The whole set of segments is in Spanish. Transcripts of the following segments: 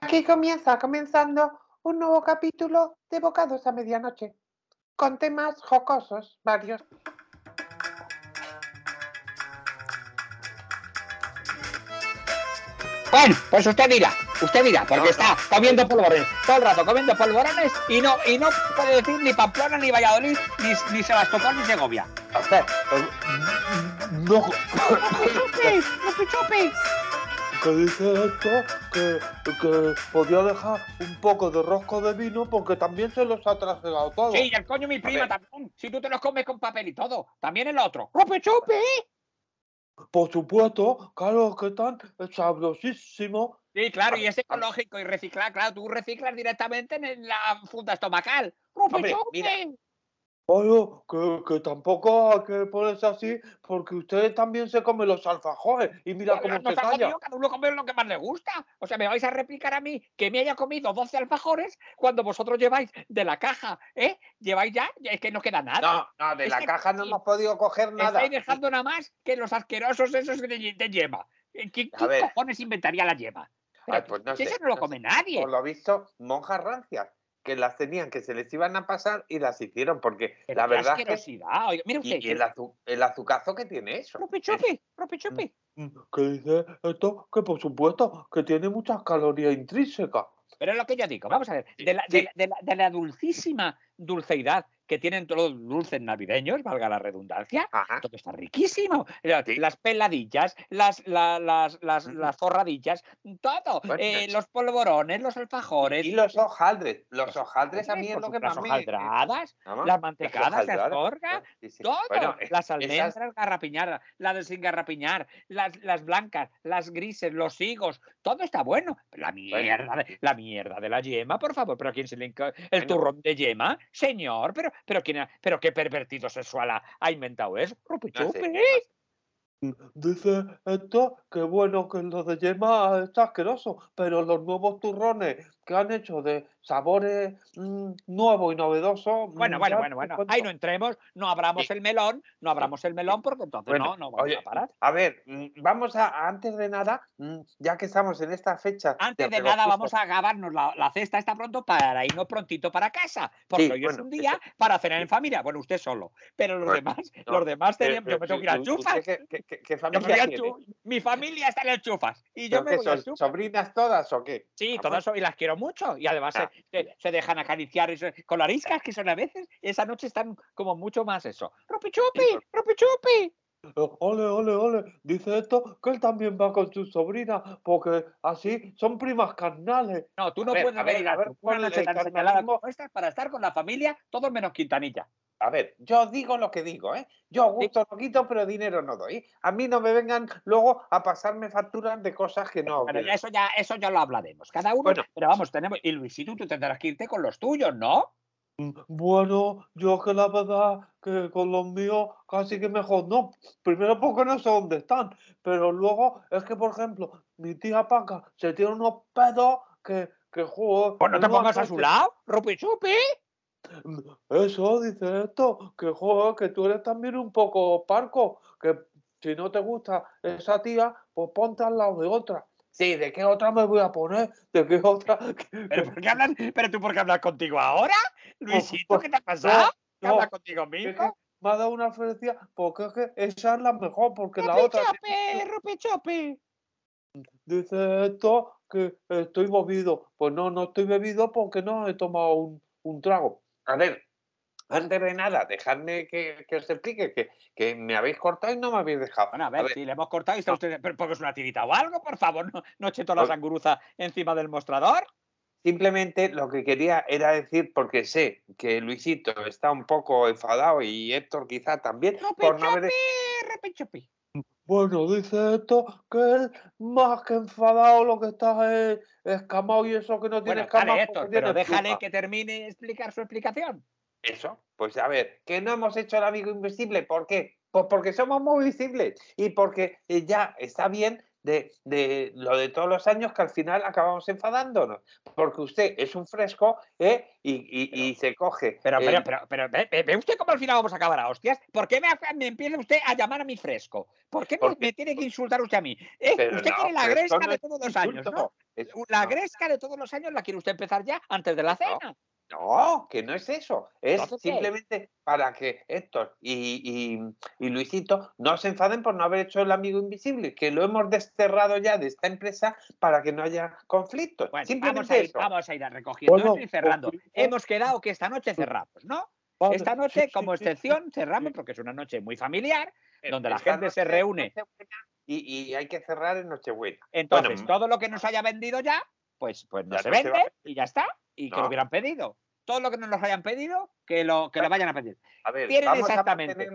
Aquí comienza, comenzando un nuevo capítulo de Bocados a Medianoche, con temas jocosos, varios. Bueno, pues usted dirá, usted dirá, porque está comiendo polvorones, todo el rato comiendo polvorones y no, y no puede decir ni Pamplona, ni Valladolid, ni, ni Sebastopol, ni Segovia. A ver, eh, no. ¡Chupi, chupi, chupi! Que dice esto que, que podía dejar un poco de rosco de vino porque también se los ha trasegado todo. Sí, y el coño mi prima también. Si tú te los comes con papel y todo, también el otro. ¡Chupi, chupi! Por supuesto, claro que están sabrosísimo. Sí, claro, y es ecológico y reciclar, claro, tú reciclas directamente en la funda estomacal. ¡Chupi, Hombre, chupi! mira. Bueno, que, que tampoco hay que ponerse así porque ustedes también se comen los alfajores y mira cómo se calla. cada uno come lo que más le gusta. O sea, me vais a replicar a mí que me haya comido 12 alfajores cuando vosotros lleváis de la caja, ¿eh? Lleváis ya, es que no queda nada. No, no, de Es la caja no hemos podido coger nada. Estáis dejando nada más que los asquerosos esos de, de yema. Eh, ¿Quién, cojones inventaría la yema? Pero Ay, pues no si sé, eso no lo come nadie. Por lo visto, monjas rancias que las tenían, que se les iban a pasar y las hicieron, porque Pero la verdad es que. Oiga, mire usted, Y, y el, azu- el azucazo que tiene eso. Chupi, chupi, chupi. Mm, Que dice esto, que por supuesto, que tiene muchas calorías intrínsecas. Pero es lo que yo digo, vamos a ver, la, de la- de la dulcísima dulceidad que tienen todos los dulces navideños, valga la redundancia, Ajá. todo está riquísimo. Sí. Las peladillas, las, la- las, las, las forradillas, todo. Bueno, eh, los polvorones, los alfajores. Y los hojaldres. Los hojaldres a mí es lo que más las hojaldradas, Vamos, las mantecadas, las sí, sí. todo. Bueno, eh, las esas- almendras garrapiñadas, las de sin garrapiñar, las, las blancas, las grises, los higos, todo está bueno. La mierda, la mierda de la yema, por favor, pero ¿a quién se le El turrón de yema, señor, pero, pero, ¿quién ha- pero qué pervertido sexual ha, ha inventado eso. Rupi no sé, chupi. no sé. Dice esto que bueno que lo de yema está asqueroso, pero los nuevos turrones que han hecho de sabores mm, nuevos y novedosos. Bueno, mm, bueno, bueno, bueno. cuento. Ahí no entremos, no abramos Sí. el melón, no abramos el melón porque entonces Bueno, no, no vamos oye, a parar. A ver, mm, vamos a, antes de nada, mm, ya que estamos en esta fecha. Antes de nada, vamos a acabarnos la, la cesta esta pronto para irnos prontito para casa. Porque Sí, hoy es bueno, un día para cenar en familia. Bueno, usted solo. Pero los Bueno, demás, no, los demás Eh, tenían, yo me tengo que ir a ¿usted chufas. ¿Qué, qué- qué- familia a tiene? chu- Mi familia está en el chufas. Y yo ¿Pero me voy a son, chufas. ¿Sobrinas todas o qué? Sí, todas y las quiero mucho. Y además se- Ah. se, se dejan acariciar con ariscas que son a veces. Esa noche están como mucho más eso. ¡Rupi chupi! Ole, ole, ole. Dice esto que él también va con su sobrina, porque así son primas carnales. No, tú no ver, puedes a ver, venir a ver, una ¿cuál es noche el carnalismo? para estar con la familia, todos menos Quintanilla. A ver, yo digo lo que digo, ¿eh? Yo gusto no quito, pero dinero no doy. A mí no me vengan luego a pasarme facturas de cosas que no. Pero eso ya, eso ya lo hablaremos. Cada uno, Bueno. pero vamos, tenemos. Y Luisito, tú tendrás que irte con los tuyos, ¿no? Mm, Bueno, yo que la verdad que con los míos casi que mejor no. Primero porque no sé dónde están, pero luego es que, por ejemplo, mi tía Paca se tiene unos pedos que, que juego. Pues no te pongas a su lado, Rupi Chupi. Eso dice esto, que joder, que tú eres también un poco parco, que si no te gusta esa tía, pues ponte al lado de otra. Sí, ¿de qué otra me voy a poner? ¿De qué otra? ¿Pero, por qué hablas, ¿Pero tú por qué hablas contigo ahora? Luisito, ¿qué te ha pasado? ¿Qué no, hablas contigo mismo? me ha dado una referencia porque es que esa es la mejor, porque la Rupi otra Chupi, Rupi Chupi. dice esto que estoy bebido. Pues no, no estoy bebido porque no he tomado un, un trago. A ver, antes de nada, dejadme que, que os explique que, que me habéis cortado y no me habéis dejado. Bueno, a ver, si le hemos cortado y está usted. ¿Pero porque es una tirita o algo? Por favor, no, no eche toda la Pues- sanguruza encima del mostrador. Simplemente lo que quería era decir, porque sé que Luisito está un poco enfadado y Héctor quizá también, Rupi por no haber... Rupi. Bueno, dice esto que él más que enfadado lo que está es escamado y eso que no tiene Bueno, porque Héctor, pero déjale que termine de explicar su explicación. Eso, pues a ver, que no hemos hecho el amigo invisible, ¿por qué? Pues porque somos muy visibles y porque eh, ya está bien de, de lo de todos los años que al final acabamos enfadándonos. Porque usted es un fresco ¿eh? y, y- y se coge. Pero, pero, pero, pero, ¿ve, ve- usted cómo al final vamos a acabar a hostias? ¿Por qué me, me empieza usted a llamar a mi fresco? ¿Por qué me, Porque- me tiene que insultar usted a mí? ¿Eh? usted no, quiere la gresca no de todos los insulto, años, ¿no? es- La gresca de todos los años la quiere usted empezar ya antes de la cena. No, que no es eso. Es simplemente para que Héctor y, y- y Luisito no se enfaden por no haber hecho el amigo invisible, que lo hemos desterrado ya de esta empresa para que no haya conflictos. Bueno, vamos simplemente a, ir, eso. vamos a ir recogiendo Bueno, y cerrando. conflicto- Hemos quedado que esta noche cerramos, ¿no? Esta noche, sí, como excepción, cerramos porque es una noche muy familiar, donde la gente se reúne. Y, y hay que cerrar en Nochebuena. Entonces, Bueno, todo lo que nos haya vendido ya, pues, pues no Ya se no vende y ya está. Y que lo hubieran pedido. Todo lo que no nos hayan pedido, que lo, que lo vayan a pedir. A ver, Tienen vamos exactamente.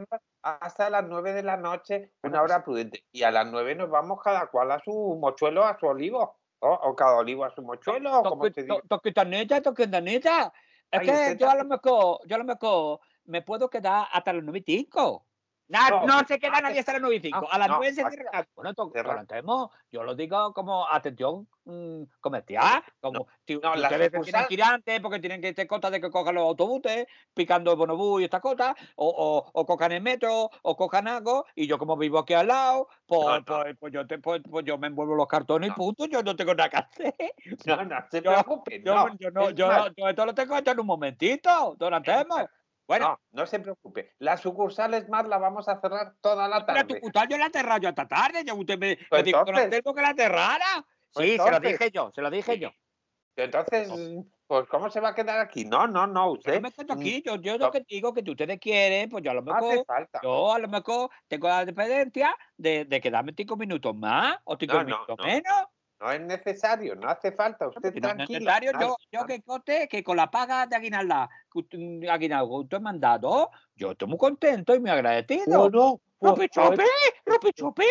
a hasta las 9 de la noche, una hora prudente. Y a las 9 nos vamos cada cual a su mochuelo, a su olivo. O, o cada olivo a su mochuelo. Toquitanita, toquitanita. Es que yo a lo mejor, yo a lo mejor me puedo quedar hasta las 9 y 5. No, No, no se queda nadie hasta las 9 y 5. no, a las no, 9 se cierra. está, Bueno, tolerantemos. Yo lo digo como atención mm, comercial. Como si, la ustedes tienen sucursal- que ir antes porque tienen que tener cosas de que cojan los autobuses, picando el bonobús y estas cosas, o, o, o cojan el metro, o cojan algo, y yo como vivo aquí al lado, pues, No, no. pues, pues yo, te, pues, pues yo me envuelvo los cartones y punto, yo no tengo nada que hacer. No, no se Yo- preocupe. Yo yo, no, yo, yo esto lo tengo hecho en un momentito, don Antemo. Bueno, no, no se preocupe. Las sucursales más la vamos a cerrar toda la pero tu tarde. cutal yo la aterrado yo esta tarde, ya usted me, Pues me dijo entonces- que la aterrara. Pues Sí, se lo dije yo, se lo dije yo. Entonces, pues, ¿cómo se va a quedar aquí? No, no, no, Yo usted no me quedo aquí, yo, yo no. lo que digo que si ustedes quieren, pues yo a lo no hace mejor, falta. yo a lo mejor tengo la dependencia de, de quedarme cinco minutos más o cinco No, no, minutos no. menos. No es necesario, no hace falta. Usted Si no es necesario, nada, yo, yo nada. que conste que con la paga de aguinalda, usted, aguinaldo que usted me han dado, yo estoy muy contento y muy agradecido. Bueno, pues, ¡Ropi a ver, chupi! ¡Ropi chupi!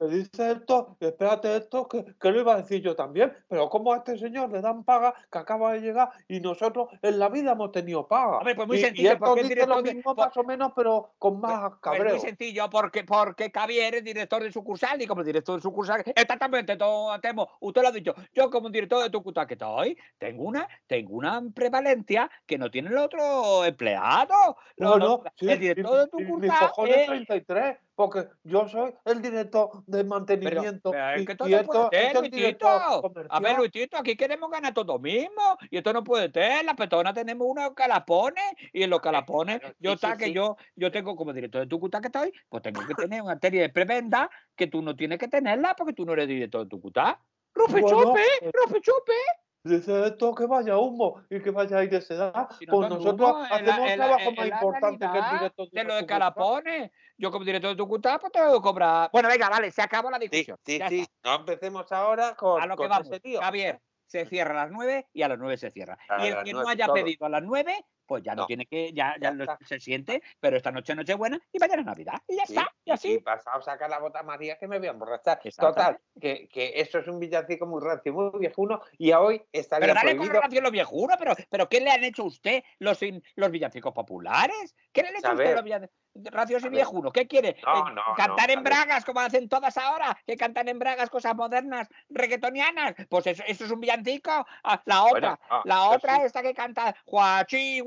me dice esto, espérate esto, que, que lo iba a decir yo también, pero como a este señor le dan paga que acaba de llegar y nosotros en la vida hemos tenido paga. Hombre, pues muy y, sencillo, y porque dice lo director de- mismo por- más o menos, pero con más Pues cabreo. muy sencillo, porque, porque Javier es director de sucursal y como director de sucursal, exactamente, todo Antemo, usted lo ha dicho, yo como director de sucursal que estoy, tengo una, tengo una prevalencia que no tiene el otro empleado. No, no, sí, el director de mis sucursal cojones es- 33, porque yo soy el director de mantenimiento pero es que esto y no esto puede es ser, el director Luisito. A ver. Luisito, aquí queremos ganar todo mismo. Y esto no puede ser. Las personas tenemos unos calapones. Y en los calapones, yo sí, sí, está que sí. yo, yo tengo como director de Tucutá que estoy, pues tengo que tener una serie de prebenda que tú no tienes que tenerla porque tú no eres director de Tucutá. ¡Rupi Bueno, chupi! pues, ¡Rupi chupi! Dice esto que vaya humo y que vaya aire se da. Si no Pues nosotros humo, hacemos un trabajo más importante que el director de De lo de calapones. Yo como director de Tucutá, pues tengo que cobrar. Bueno, venga, vale, se acabó la Sí, discusión. sí, sí. está. No empecemos ahora con, A lo que con vamos. ese lío. Javier, se cierra a las 9 y a las 9 se cierra. A y el que no haya todo. pedido a las 9, pues ya no, No. tiene que, ya, ya Ya lo- está. se siente, pero esta noche noche buena y mañana es Navidad. Y ya Sí, está, y Y así. pasado saca la bota María que me voy a emborrachar. Total, que, que esto es un villancico muy rancio, muy viejuno, y a hoy estaría Pero dale con prohibido. relación los viejunos, pero, pero ¿qué le han hecho a usted los, los villancicos populares? ¿Qué le han hecho a usted los villancicos racios y viejunos? ¿Qué quiere? No, Eh, no, ¿Cantar no, en bragas como hacen todas ahora? ¿Que cantan en bragas cosas modernas, reggaetonianas? Pues eso, eso es un villancico. Ah, La otra, Bueno, La eso otra, sí. esta que canta Guachi,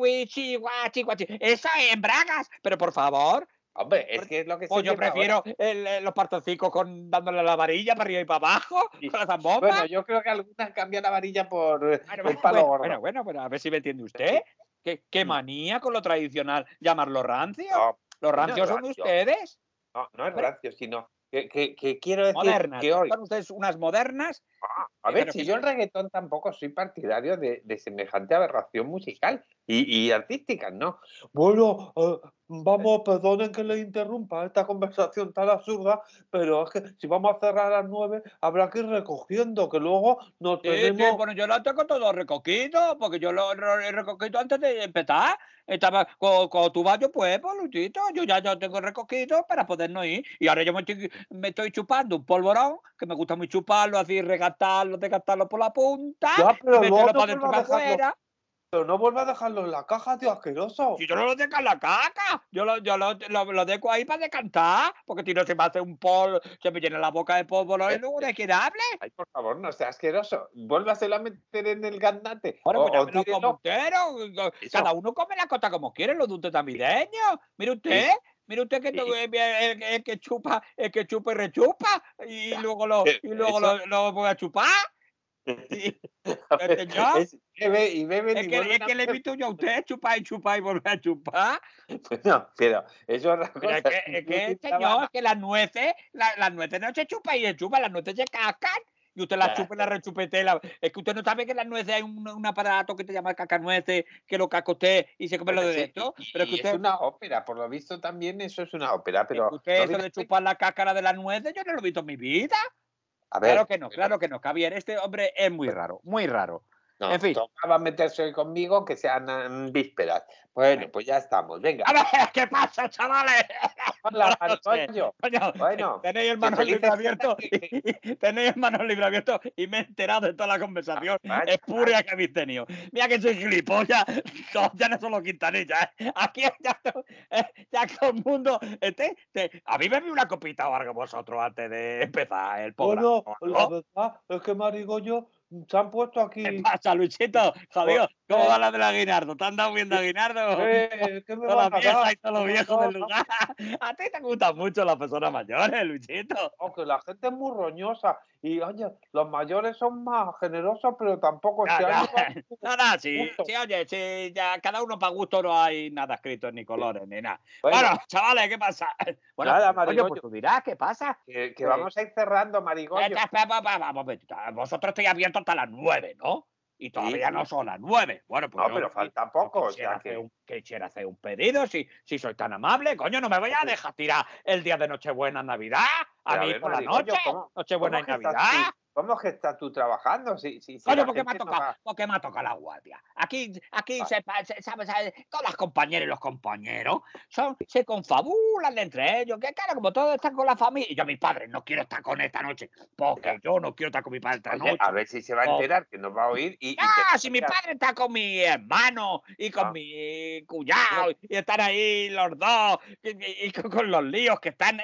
Guachi, Guachi. Esa en bragas, pero por favor, Hombre, es que es lo que se pues yo prefiero el- el- los partoncicos con dándole la varilla para arriba y para abajo, Sí. con la zambomba. Bueno, yo creo que algunas cambian la varilla por eh, Bueno, el bueno, palo bueno, gordo. bueno, bueno, bueno, a ver si me entiende usted. ¿Qué, qué Mm. manía con lo tradicional llamarlo rancio? No, Los no es rancios son rancio. ustedes, no, no es rancio, sino que, que- que quiero decir modernas. que hoy. Son ustedes unas modernas. Ah, a Eh, ver, si yo el reggaetón tampoco soy partidario de, de semejante aberración musical y, y artística, ¿no? Bueno, eh, vamos, perdonen que le interrumpa esta conversación tan absurda, pero es que si vamos a cerrar a las nueve, habrá que ir recogiendo, que luego nos Sí, sí, tenemos... bueno, yo lo tengo todo recogido, porque yo lo, he recogido antes de empezar. Estaba con, con tu baño, pues, pues, Luchito, yo ya lo tengo recogido para podernos ir. Y ahora yo me estoy, me estoy chupando un polvorón, que me gusta muy chuparlo, así regatarlo, desgastarlo por la punta, Ya, pero meterlo luego no para dentro y para afuera. Pero no vuelvas a dejarlo en la caja, tío, asqueroso. Si yo no lo dejo en la caca, yo lo, yo lo, lo, lo dejo ahí para decantar, porque si no se me hace un polvo, se me llena la boca de polvo y luego de quién hable. Ay, por favor, no sea asqueroso. Vuélvaselo a meter en el gaznate. Bueno, O- pues ya o me lo entero. Cada uno come la cosa como quiere, los dulces navideños. Mire usted, mire usted que Sí. to- el, el- el que chupa, el que chupa y rechupa, y luego lo, Eh, y luego lo, lo voy a chupar. Ver, señor. es- bebe y bebe es y que, es le beber. invito yo a usted chupar y chupar y volver a chupar. No, pero eso es Pero es cosa. que, es que señor, que las nueces, la- las nueces no se chupan y se chupan, las nueces se cascan. Y usted las Ya, chupa y las rechupete. y la- Es que usted no sabe que en las nueces hay un, un aparato que te llama cacanueces, que lo casca usted y se come lo de Sí, Pero es que y usted, es una ópera, por lo visto también eso es una ópera, es que pero usted no eso de chupar la cáscara de las nueces, yo no lo he visto en mi vida. A ver, Claro que no, pero- claro que no. Javier, este hombre es muy raro, muy raro. No, en fin. tocaba meterse hoy conmigo que sean mm, vísperas. Bueno, pues ya estamos, venga. A ver, ¿qué pasa, chavales? Hola. Coño, Bueno, tenéis el manos libre abierto y, tenéis el manos libre abierto y me he enterado de toda la conversación Vaya, espuria que habéis tenido. Mira que soy gilipollas, no, ya no solo Quintanilla, ¿eh? aquí ya, eh, ya todo el mundo. Este, este, a mí me vi una copita o algo vosotros antes de empezar el pobre. Bueno, la verdad es que Marigollo se han puesto aquí. ¿Qué pasa, Luisito? Jodido, ¿cómo va la del Aguinardo? ¿Te han dado bien de Aguinardo? Eh, ¿Qué me Toda la van a vieja dar? y todos los viejos del lugar. A ti te gustan mucho las personas mayores, Luisito. no, que la gente es muy roñosa y oye, los mayores son más generosos, pero tampoco se han No, no, sí, sí, oye, sí, ya cada uno para gusto no hay nada escrito ni colores ni nada. Bueno, Bueno, chavales, ¿qué pasa? Bueno, Nada, pues, oye, pues tú dirás, ¿qué pasa? que, que eh, vamos a ir cerrando, un momentito. Vosotros estáis abiertos hasta las nueve, ¿no? Y todavía sí. no son las nueve. Bueno, pues No, yo pero falta poco, o quisiera sea hacer que... un- quisiera hacer un pedido, si, si sois tan amable. Coño, no me voy a dejar tirar el día de Nochebuena en Navidad. A Pero a mí ver, por la noche. ¿cómo- Nochebuena y ¿Cómo que estás Navidad. ¿Cómo que estás tú trabajando? Si, si, porque me ha gente no tocado, va- porque me ha tocado la guardia. Aquí, aquí Ah. se, se- sabe- sabe, todas las compañeras y los compañeros son, se confabulan entre ellos, que claro, como todos están con la familia. Y yo, mis padres, no quiero estar con esta noche, porque yo no quiero estar con mi padre esta noche. a ver si se va a enterar, que nos va a oír y... y Ah, que- si mi padre está con mi hermano y con Ah. mi cuñado y están ahí los dos y, y- y con, con los líos que están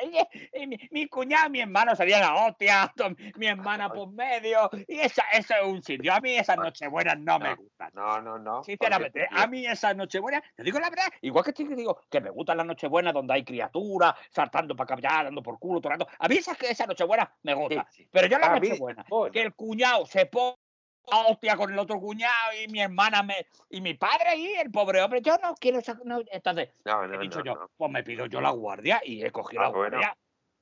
y mi, mi cuñado y mi hermano serían la hostia, mi hermana por medio y esa, eso es un sitio. A mí esas Ah. nochebuenas no me No. gustan. No, no, no. Sinceramente, a mí esas nochebuenas, te digo la verdad, igual que te digo que me gustan las nochebuenas donde hay criaturas saltando para acá, dando por culo, torando. A mí esas, esas nochebuenas me Sí, gustan. sí. Pero yo las nochebuenas bueno, que el cuñado se ponga hostia con el otro cuñado y mi hermana me y mi padre ahí, el pobre hombre, yo no quiero esa- no, entonces no, he no, dicho no, yo, pues me pido yo la guardia y he cogido Ah, la bueno. guardia.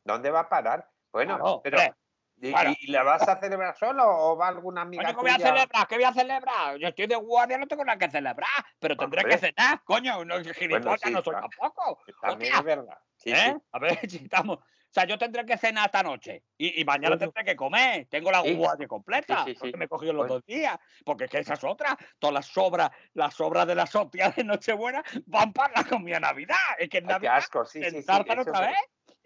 ¿Dónde va a parar? Bueno, Claro, pero... hombre. ¿Y, Bueno. y la vas a celebrar solo o va alguna amiga Coño, ¿qué voy a celebrar? ¿Qué voy a celebrar? Yo estoy de guardia, no tengo nada que celebrar, pero tendré que cenar, coño, no gilipollas sí, no soy claro. tampoco. También Hostia. es verdad. Sí, ¿Eh? sí. A ver si estamos. O sea, yo tendré que cenar esta noche y, y mañana Bueno. tendré que comer. Tengo la guardia completa. Porque me he cogido los Bueno. dos días. Porque es que esas otras, todas las sobras, las sobras de las hostias de Nochebuena van para la comida Navidad. Es que en Ay, qué Navidad asco, sí, sí, otra vez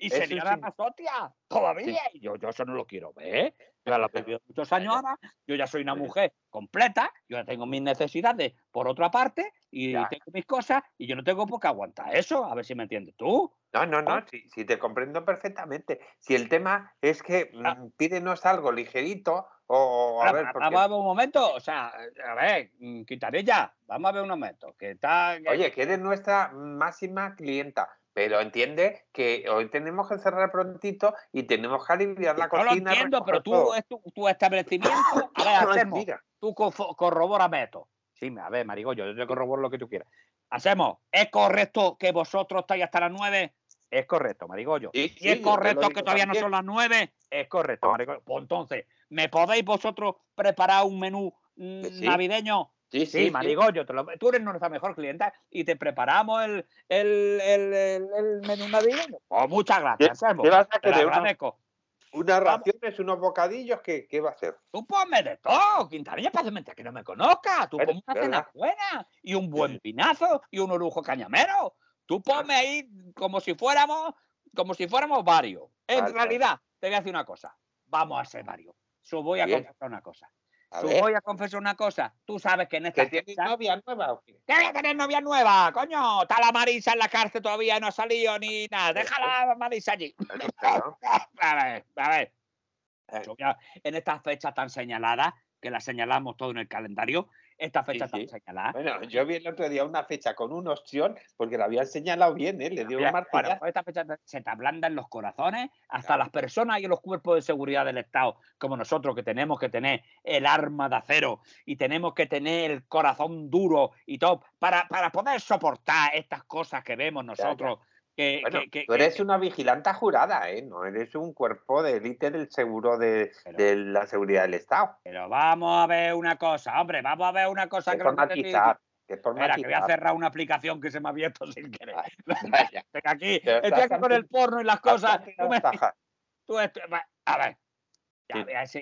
y eso serían sí. las hostias todavía. Y yo, yo eso no lo quiero ver. Yo ya lo he vivido muchos años ahora. Yo ya soy una mujer completa. Yo ya tengo mis necesidades por otra parte y Ya. tengo mis cosas y yo no tengo por qué aguantar eso. A ver si me entiendes tú. No, no, no, ¿Ah? sí, sí, te comprendo perfectamente. Si el tema es que Ah. mm, pídenos algo ligerito o a ver, porque- Vamos a ver un momento, o sea, a ver, mm, Quintanilla, vamos a ver un momento, que está... que- oye, que eres nuestra máxima clienta, pero entiende que hoy tenemos que cerrar prontito y tenemos que aliviar la yo lo cocina. entiendo, pero tú, es tu, tu establecimiento, a ver, Ay, hacemos, mira, tú co- corrobórame esto. Sí, a ver, Marigollo, yo te corroboro lo que tú quieras. Hacemos, ¿es correcto que vosotros estáis hasta las nueve? Es correcto, Marigollo. ¿Y sí, es lo correcto que todavía no son las nueve? Es correcto, No. Marigollo. Pues entonces, ¿me podéis vosotros preparar un menú mm, sí. navideño? Sí, Sí, sí, Marigollo, tú eres nuestra mejor clienta y te preparamos el, el, el, el- menú navideño. Pues muchas gracias, Selmo. ¿Qué vas a querer? Una-. Unas raciones, unos bocadillos, ¿qué, qué va a hacer? Tú ponme de todo, Quintanilla, mentira que no me conozcas. Tú ponme una cena buena y un buen pinazo y un orujo cañamero. Tú ponme ahí como si fuéramos, como si fuéramos varios. En Vale, realidad, te voy a decir una cosa. Vamos a ser varios. Solo voy a Bien. confesar una cosa. A Tú ver, voy a confesar una cosa. Tú sabes que en esta ¿que tienes fecha- novia nueva o qué? ¿Qué voy a tener novia nueva, coño? Está la Marisa en la cárcel todavía y no ha salido ni nada. Déjala a Marisa allí. A ver, a ver. Eh. En estas fechas tan señaladas, que las señalamos todo en el calendario, estas Sí, fechas sí. tan señaladas. Bueno, yo vi el otro día una fecha con un ostión porque la habían señalado bien, ¿eh? Le dio un martillazo. pues estas fechas se te ablandan los corazones, hasta las personas y los cuerpos de seguridad del Estado, como nosotros, que tenemos que tener el arma de acero y tenemos que tener el corazón duro y todo, para, para poder soportar estas cosas que vemos nosotros. Que, Bueno, que- que- tú eres una vigilante jurada, ¿eh? No eres un cuerpo de élite del seguro de, Pero- de la seguridad del Estado. Pero vamos a ver una cosa, hombre, vamos a ver una cosa Que Espera, que voy a cerrar una aplicación que se me ha abierto sin querer. Vaya. Aquí, estoy aquí con el porno y las cosas. Tú me- tú a ver,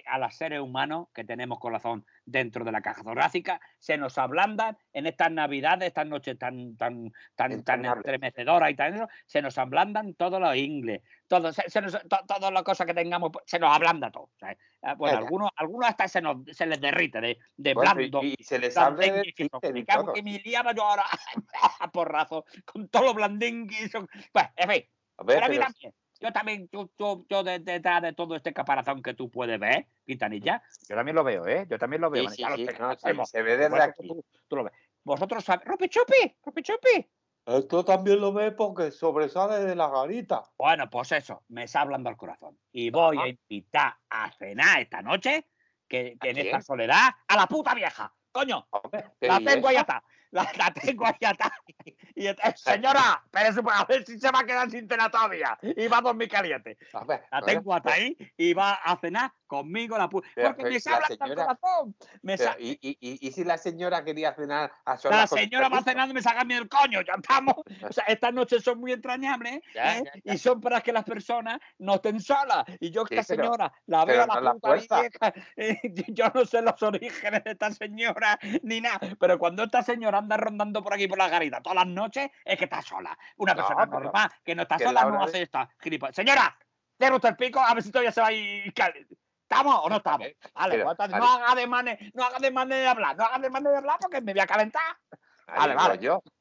a los seres humanos que tenemos corazón dentro de la caja torácica, se nos ablandan en estas navidades, estas noches tan tan tan, tan estremecedoras y tan eso, se nos ablandan todos los ingles, todo, se, se nos- to- todas las cosas que tengamos, se nos ablanda todo. ¿sabes? Ah, Bueno, algunos, algunos hasta se, nos, se les derrite de, de Bueno, blando. y, y se les abre de que me liaba yo ahora a porrazo con todos los blandengues. Pues, en fin, A ver, pero a mí pero- también. Yo también, yo, yo, yo de- detrás de todo este caparazón que tú puedes ver, Quintanilla, yo también lo veo, ¿eh? Yo también lo veo. sí, sí, sí, no, sabemos. se ve desde aquí. Tú, tú lo ves. Vosotros sabéis. ¡Rope chupi! ¡Rope chupi! Esto también lo ve porque sobresale de la garita. Bueno, pues eso, me está hablando el corazón. Y voy Ajá. a invitar a cenar esta noche, que, que ¿A en esta quién? soledad, a la puta vieja. Coño, Hombre, la ¿y tengo ahí? Atada. La, la tengo ahí atada. Y, señora, pues, a ver si se va a quedar sin cena todavía. Y va a dormir caliente. A ver, La tengo hasta ahí y va a cenar conmigo la puta. Porque me si la habla el señora- corazón. Me pero, ¿y, y, y, y si la señora quería cenar a la solas su señora va cenando y me saca a mí el coño. Ya estamos. O sea, estas noches son muy entrañables Ya, ¿eh? ya, ya. y son para que las personas no estén solas. Y yo, Sí, esta pero- señora, la veo a no la la puta vieja. eh, yo no sé los orígenes de esta señora ni nada. Pero cuando esta señora anda rondando por aquí por la garita todas las noches, es que está sola. Una No, persona pero normal que no está que sola la no hace esta gilipollas. Señora, cierra usted el pico, a ver si todavía se va a ir. ¿Estamos o no estamos? ver, Vale, pues no haga de manes, no haga de de hablar, no haga de manes de hablar porque me voy a calentar. Vale,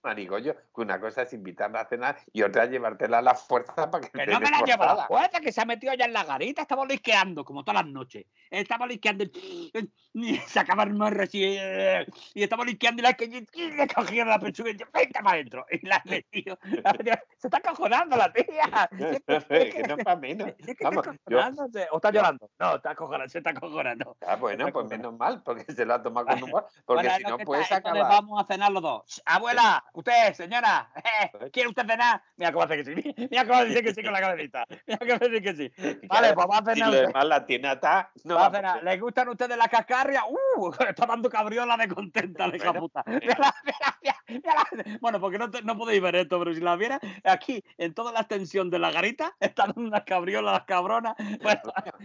marigollo, que una cosa es invitarla a cenar y otra es llevártela a la fuerza para que Que no me la llevo a la fuerza, que se ha metido allá en la garita, estaba lisqueando, como todas las noches. Estaba lisqueando, y sacaba el morro así, y estaba lisqueando y la que y le cogía la pechuga y yo, vente para adentro. Y la metido. Se está cojonando la tía. que no es para menos. Es que Vamos, está yo-. ¿O está llorando? No, está cojonando, se está cojonando. Ah, bueno, pues menos mal, porque se lo ha tomado con humor, porque Bueno, si no puedes acabar. vamos a cenar los dos. Abuela, usted, señora, eh, ¿quiere usted cenar? Mira cómo hace que sí. Mira cómo dice que sí con la cabecita. Mira cómo dice que sí. Vale, pues va a Si cenar lo usted. demás la tiene atada, no Va a cenar. poder. ¿Le gustan ustedes las cascarrias? ¡Uh! Está dando cabriola de contenta, de hija Bueno, puta. Mira, mira, mira, mira. Bueno, porque no, te- no podéis ver esto, pero si la viera, aquí, en toda la extensión de la garita, está dando unas cabriolas, las cabronas. Bueno,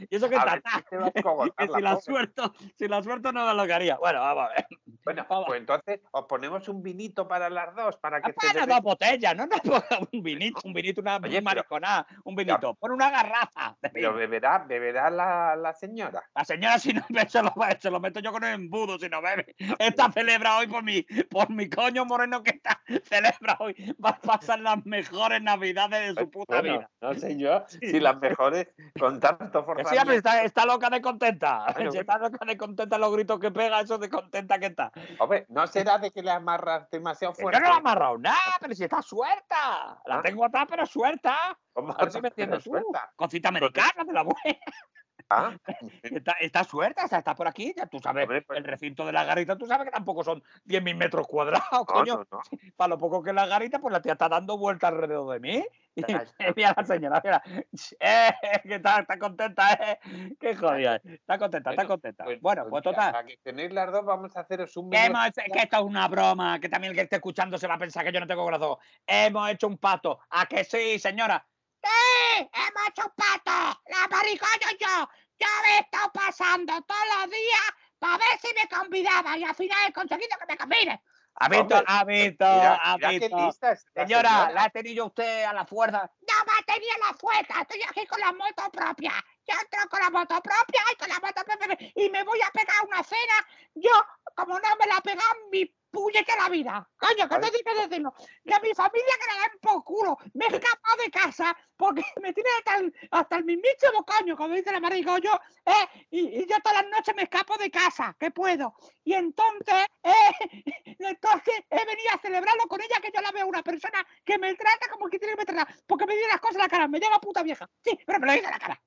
y eso que está si atada. la si suelto, si la suelto no me lo que haría. Bueno, vamos a ver. Bueno, pues entonces os ponemos un vinito para las dos, para que Apaga dé- dos botellas, no nos ponga un vinito, un vinito, una Oye, pero- mariconada, un vinito. Pon una garrafa. Pero beberá, beberá la, la señora. La señora si no bebe, se lo, se lo meto yo con el embudo si no bebe. Esta celebra hoy por mi, por mi coño moreno que está, celebra hoy. Va a pasar las mejores navidades de su puta Bueno, vida. no sé yo si las mejores con tanto sí, forzamiento. hombre, está, está loca de contenta. Bueno, Si está loca de contenta los gritos que pega, eso de contenta que está. Hombre, no será de que le amarras demasiado fuerte. Yo no la he amarrado nada, pero si está suelta. La Ah. tengo atrás, pero suelta. ¿Cómo A ver si me entiendes tú. suelta? Cosita americana de la buena. Ah, Está, está suelta, o sea, está por aquí, ya tú sabes. Hombre, pues- El recinto de la garita, tú sabes que tampoco son 10.000 metros cuadrados, no, coño. no, no. Para lo poco que es la garita, pues la tía está dando vueltas alrededor de mí. Mira la señora, mira. Eh, que está, está contenta, eh. Qué jodida. Está contenta, está contenta. bueno, pues mira, total. Para que tenéis las dos, vamos a haceros un hemos- que esto es una broma, que también el que esté escuchando se va a pensar que yo no tengo corazón. Hemos hecho un pato. ¿A que sí, señora? ¡Sí! ¡Hemos hecho un pato! ¡La maricoño yo! Yo me he estado pasando todos los días para ver si me convidaba y al final he conseguido que me convide. Ha visto, ha visto, ha visto. Señora, la ha tenido usted a la fuerza. No me tenía la fuerza, estoy aquí con la moto propia. Yo entro con la moto propia y con la moto propia y me voy a pegar una cena. Yo, como no me la pegan mi puñetera vida. Coño, que Vale. te dice decirlo. Que a mi familia que le den por culo. Me he escapado de casa porque me tiene hasta el, hasta el mismísimo coño, como dice la marico yo. Eh, y, y yo todas las noches me escapo de casa, que puedo. Y entonces, eh, entonces he venido a celebrarlo con ella, que yo la veo una persona que me trata como que tiene que me tratar, porque me dice las cosas en la cara, me llama puta vieja. Sí, pero me lo dice en la cara.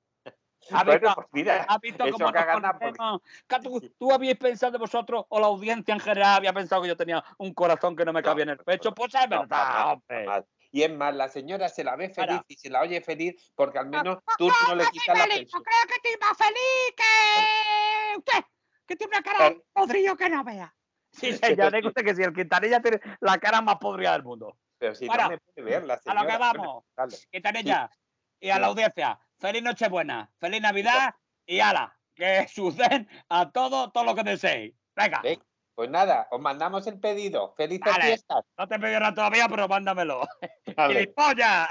Ha Bueno, visto, pues mira, ha visto cómo nos hagan nada por- conocemos. Que tú, habíais pensado vosotros, o la audiencia en general había pensado que yo tenía un corazón que no me No, cabía en el no, pecho. no, Pues es no, verdad, jamás, hombre. jamás. Y es más, la señora se la ve feliz Ahora. y se la oye feliz porque al menos No, tú no le que quitas la feliz. No creo que estoy más feliz que usted, que tiene una cara Pero- podrillo que no vea. Sí, señor, digo usted que si el Quintanilla tiene la cara más podrida del mundo. Pero si Ahora, no me puede ver la A señora. lo que bueno, vamos. Quintanilla. Y a la audiencia, feliz Nochebuena, feliz Navidad y ala, que suceden a todo, todo lo que deseéis. Venga. Pues nada, os mandamos el pedido. ¡Felices Vale. fiestas! no te pedí nada todavía, pero mándamelo. ¡Gilipollas!